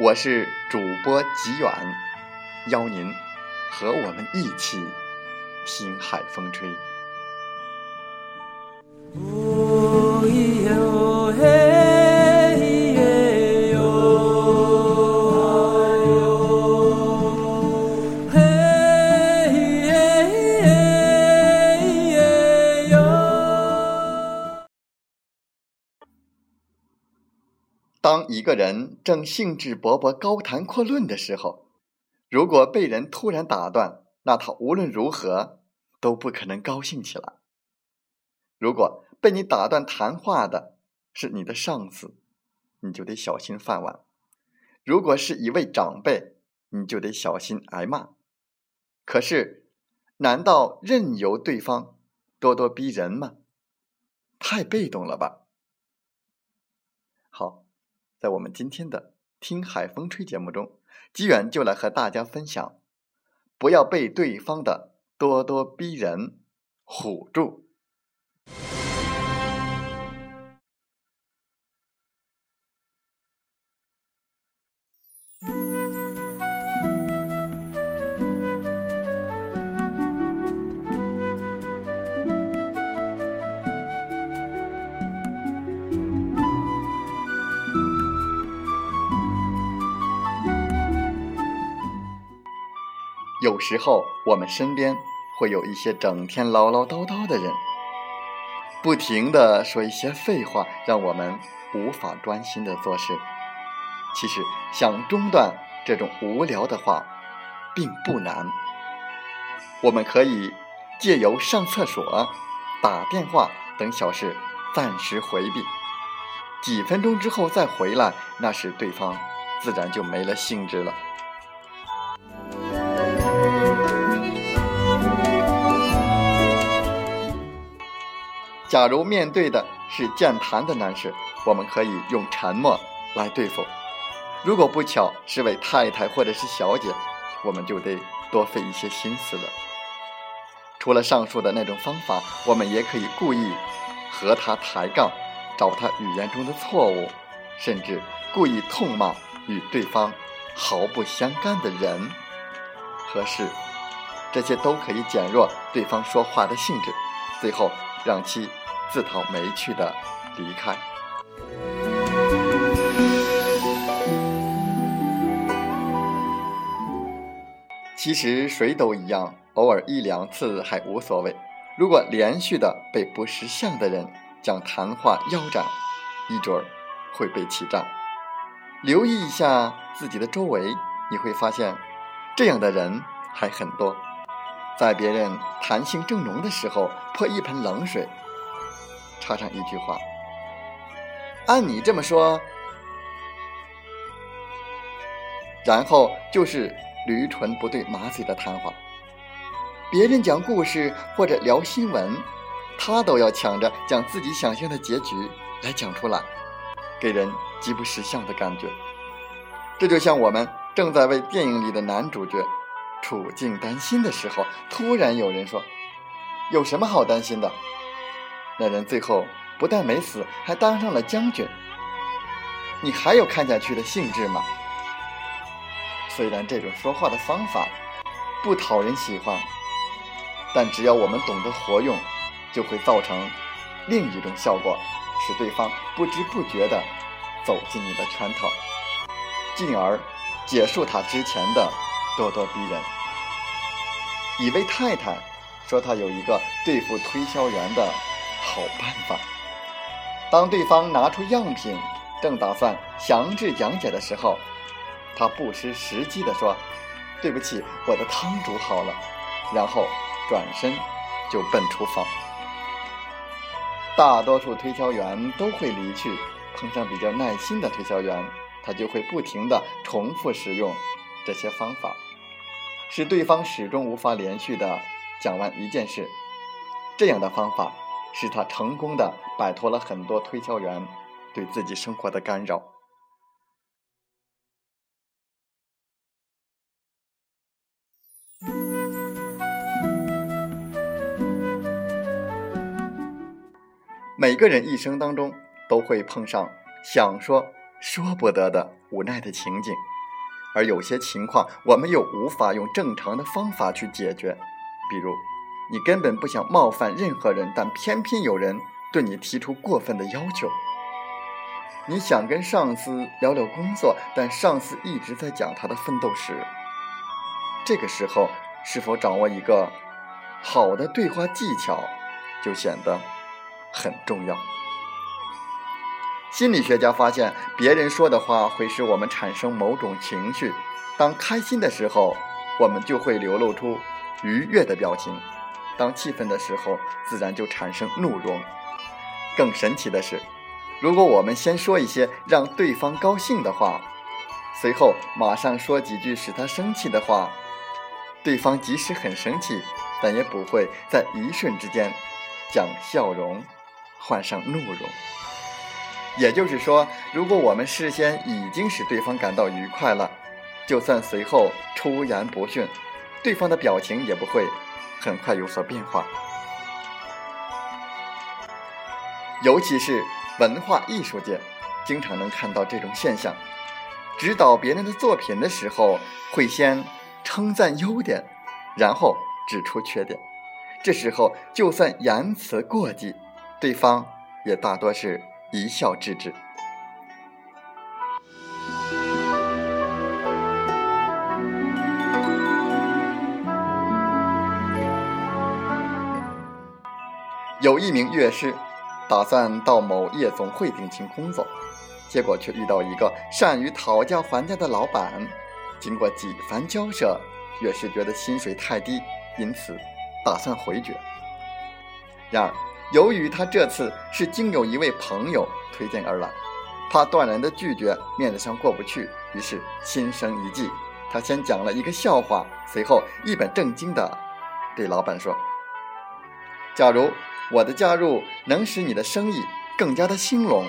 我是主播吉远，邀您和我们一起听海风吹。当一个人正兴致勃勃高谈阔论的时候，如果被人突然打断，那他无论如何都不可能高兴起来。如果被你打断谈话的是你的上司，你就得小心饭碗；如果是一位长辈，你就得小心挨骂。可是，难道任由对方咄咄逼人吗？太被动了吧！在我们今天的《听海风吹》节目中，机缘就来和大家分享：不要被对方的咄咄逼人唬住。时候，我们身边会有一些整天唠唠叨叨的人，不停的说一些废话，让我们无法专心的做事。其实，想中断这种无聊的话，并不难。我们可以借由上厕所、打电话等小事暂时回避，几分钟之后再回来，那时对方自然就没了兴致了。假如面对的是健谈的男士，我们可以用沉默来对付；如果不巧是位太太或者是小姐，我们就得多费一些心思了。除了上述的那种方法，我们也可以故意和他抬杠，找他语言中的错误，甚至故意痛骂与对方毫不相干的人和事，这些都可以减弱对方说话的兴致，最后让其。自讨没趣的离开。其实谁都一样，偶尔一两次还无所谓。如果连续的被不识相的人将谈话腰斩，一准儿会被气炸。留意一下自己的周围，你会发现，这样的人还很多。在别人谈性正浓的时候，泼一盆冷水。插上一句话，按你这么说，然后就是驴唇不对马嘴的谈话。别人讲故事或者聊新闻，他都要抢着将自己想象的结局来讲出来，给人极不识相的感觉。这就像我们正在为电影里的男主角处境担心的时候，突然有人说：“有什么好担心的？”那人最后不但没死，还当上了将军。你还有看下去的兴致吗？虽然这种说话的方法不讨人喜欢，但只要我们懂得活用，就会造成另一种效果，使对方不知不觉地走进你的圈套，进而结束他之前的咄咄逼人。一位太太说，她有一个对付推销员的好办法。当对方拿出样品，正打算详细讲解的时候，他不失时机地说：“对不起，我的汤煮好了。”然后转身就奔厨房。大多数推销员都会离去，碰上比较耐心的推销员，他就会不停地重复使用这些方法，使对方始终无法连续地讲完一件事。这样的方法使他成功的摆脱了很多推销员对自己生活的干扰。每个人一生当中都会碰上想说说不得的无奈的情景，而有些情况我们又无法用正常的方法去解决。比如，你根本不想冒犯任何人，但偏偏有人对你提出过分的要求；你想跟上司聊聊工作，但上司一直在讲他的奋斗史。这个时候，是否掌握一个好的对话技巧，就显得。很重要。心理学家发现，别人说的话会使我们产生某种情绪。当开心的时候，我们就会流露出愉悦的表情；当气愤的时候，自然就产生怒容。更神奇的是，如果我们先说一些让对方高兴的话，随后马上说几句使他生气的话，对方即使很生气，但也不会在一瞬之间将笑容。换上怒容，也就是说，如果我们事先已经使对方感到愉快了，就算随后出言不逊，对方的表情也不会很快有所变化。尤其是文化艺术界，经常能看到这种现象：指导别人的作品的时候，会先称赞优点，然后指出缺点。这时候，就算言辞过激。对方也大多是一笑置之。有一名乐师打算到某夜总会顶勤工作，结果却遇到一个善于讨价还价的老板。经过几番交涉，乐师觉得薪水太低，因此打算回绝。然而，由于他这次是经有一位朋友推荐而来，怕断然的拒绝面子上过不去，于是心生一计。他先讲了一个笑话，随后一本正经的对老板说：“假如我的加入能使你的生意更加的兴隆，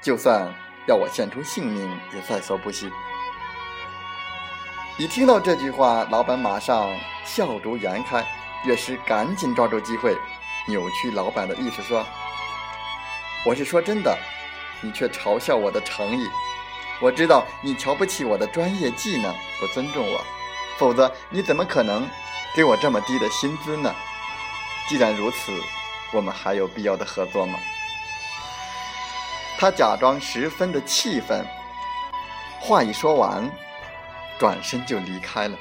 就算要我献出性命也在所不惜。”一听到这句话，老板马上笑逐颜开，乐师赶紧抓住机会。扭曲老板的意思说：“我是说真的，你却嘲笑我的诚意。我知道你瞧不起我的专业技能，不尊重我，否则你怎么可能给我这么低的薪资呢？既然如此，我们还有必要的合作吗？”他假装十分的气愤，话一说完，转身就离开了。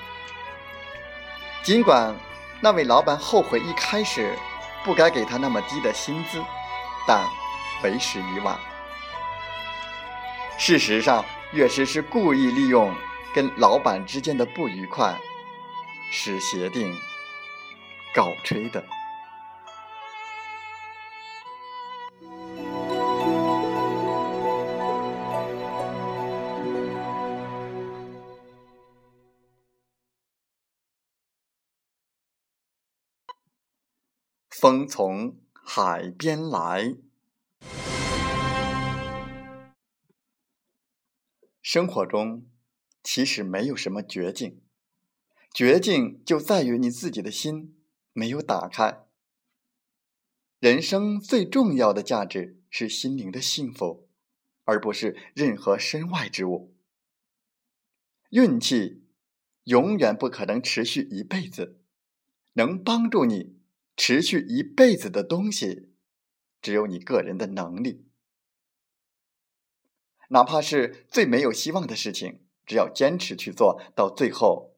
尽管那位老板后悔一开始。不该给他那么低的薪资，但为时已晚。事实上，乐师是故意利用跟老板之间的不愉快，使协定告吹的。风从海边来。生活中其实没有什么绝境，绝境就在于你自己的心没有打开。人生最重要的价值是心灵的幸福，而不是任何身外之物。运气永远不可能持续一辈子，能帮助你。持续一辈子的东西，只有你个人的能力。哪怕是最没有希望的事情，只要坚持去做到最后，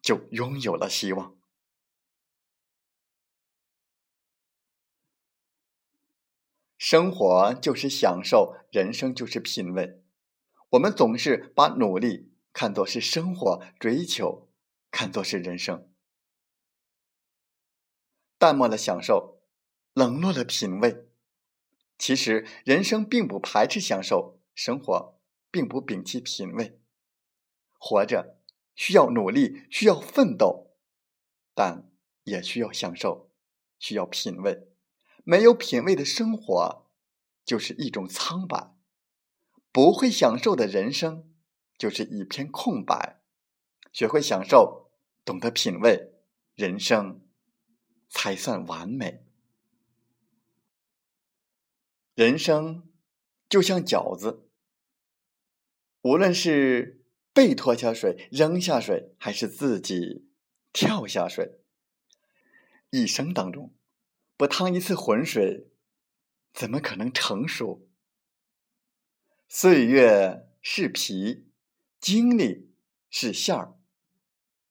就拥有了希望。生活就是享受，人生就是品味。我们总是把努力看作是生活，追求看作是人生，淡漠了享受，冷落了品味。其实，人生并不排斥享受，生活并不摒弃品味。活着需要努力，需要奋斗，但也需要享受，需要品味。没有品味的生活，就是一种苍白；不会享受的人生，就是一片空白。学会享受，懂得品味，人生才算完美。人生就像饺子，无论是被拖下水、扔下水，还是自己跳下水，一生当中不趟一次浑水，怎么可能成熟？岁月是皮，经历是馅儿，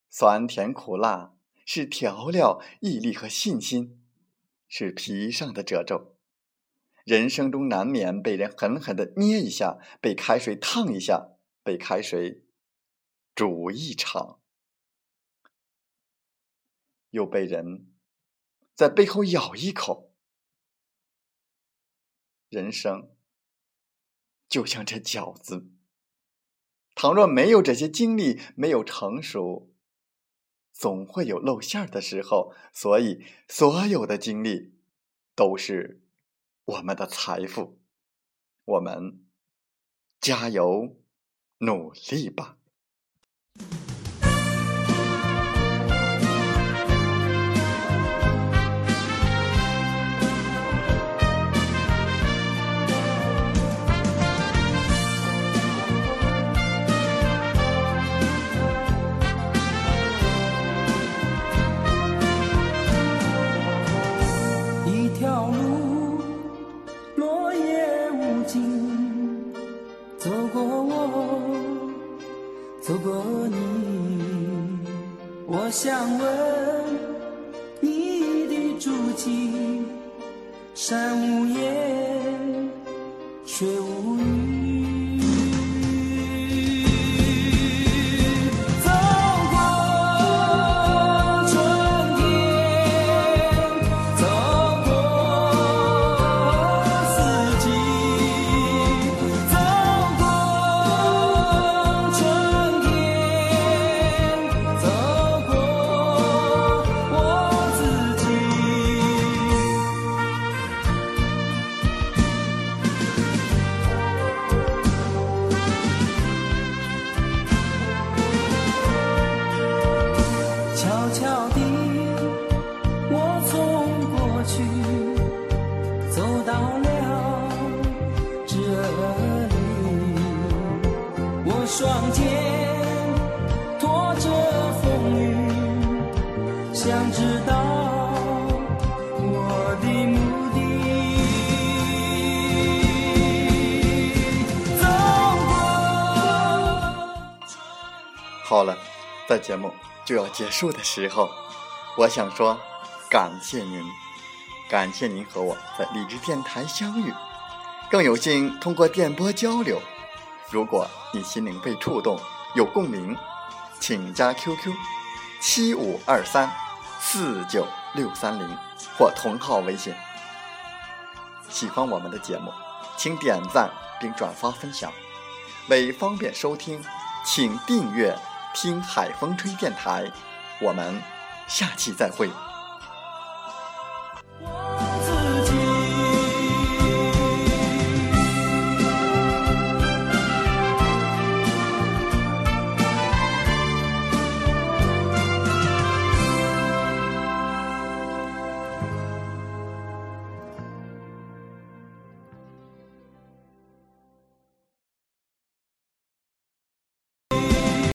酸甜苦辣是调料，毅力和信心是皮上的褶皱。人生中难免被人狠狠的捏一下，被开水烫一下，被开水煮一场，又被人在背后咬一口。人生就像这饺子，倘若没有这些经历，没有成熟，总会有露馅儿的时候。所以，所有的经历都是。我们的财富，我们加油努力吧。想问好了，在节目就要结束的时候，我想说，感谢您，感谢您和我在荔枝电台相遇，更有幸通过电波交流。如果你心灵被触动，有共鸣，请加 QQ 七五二三四九六三零或同号微信。喜欢我们的节目，请点赞并转发分享。为方便收听，请订阅“听海风吹电台”。我们下期再会。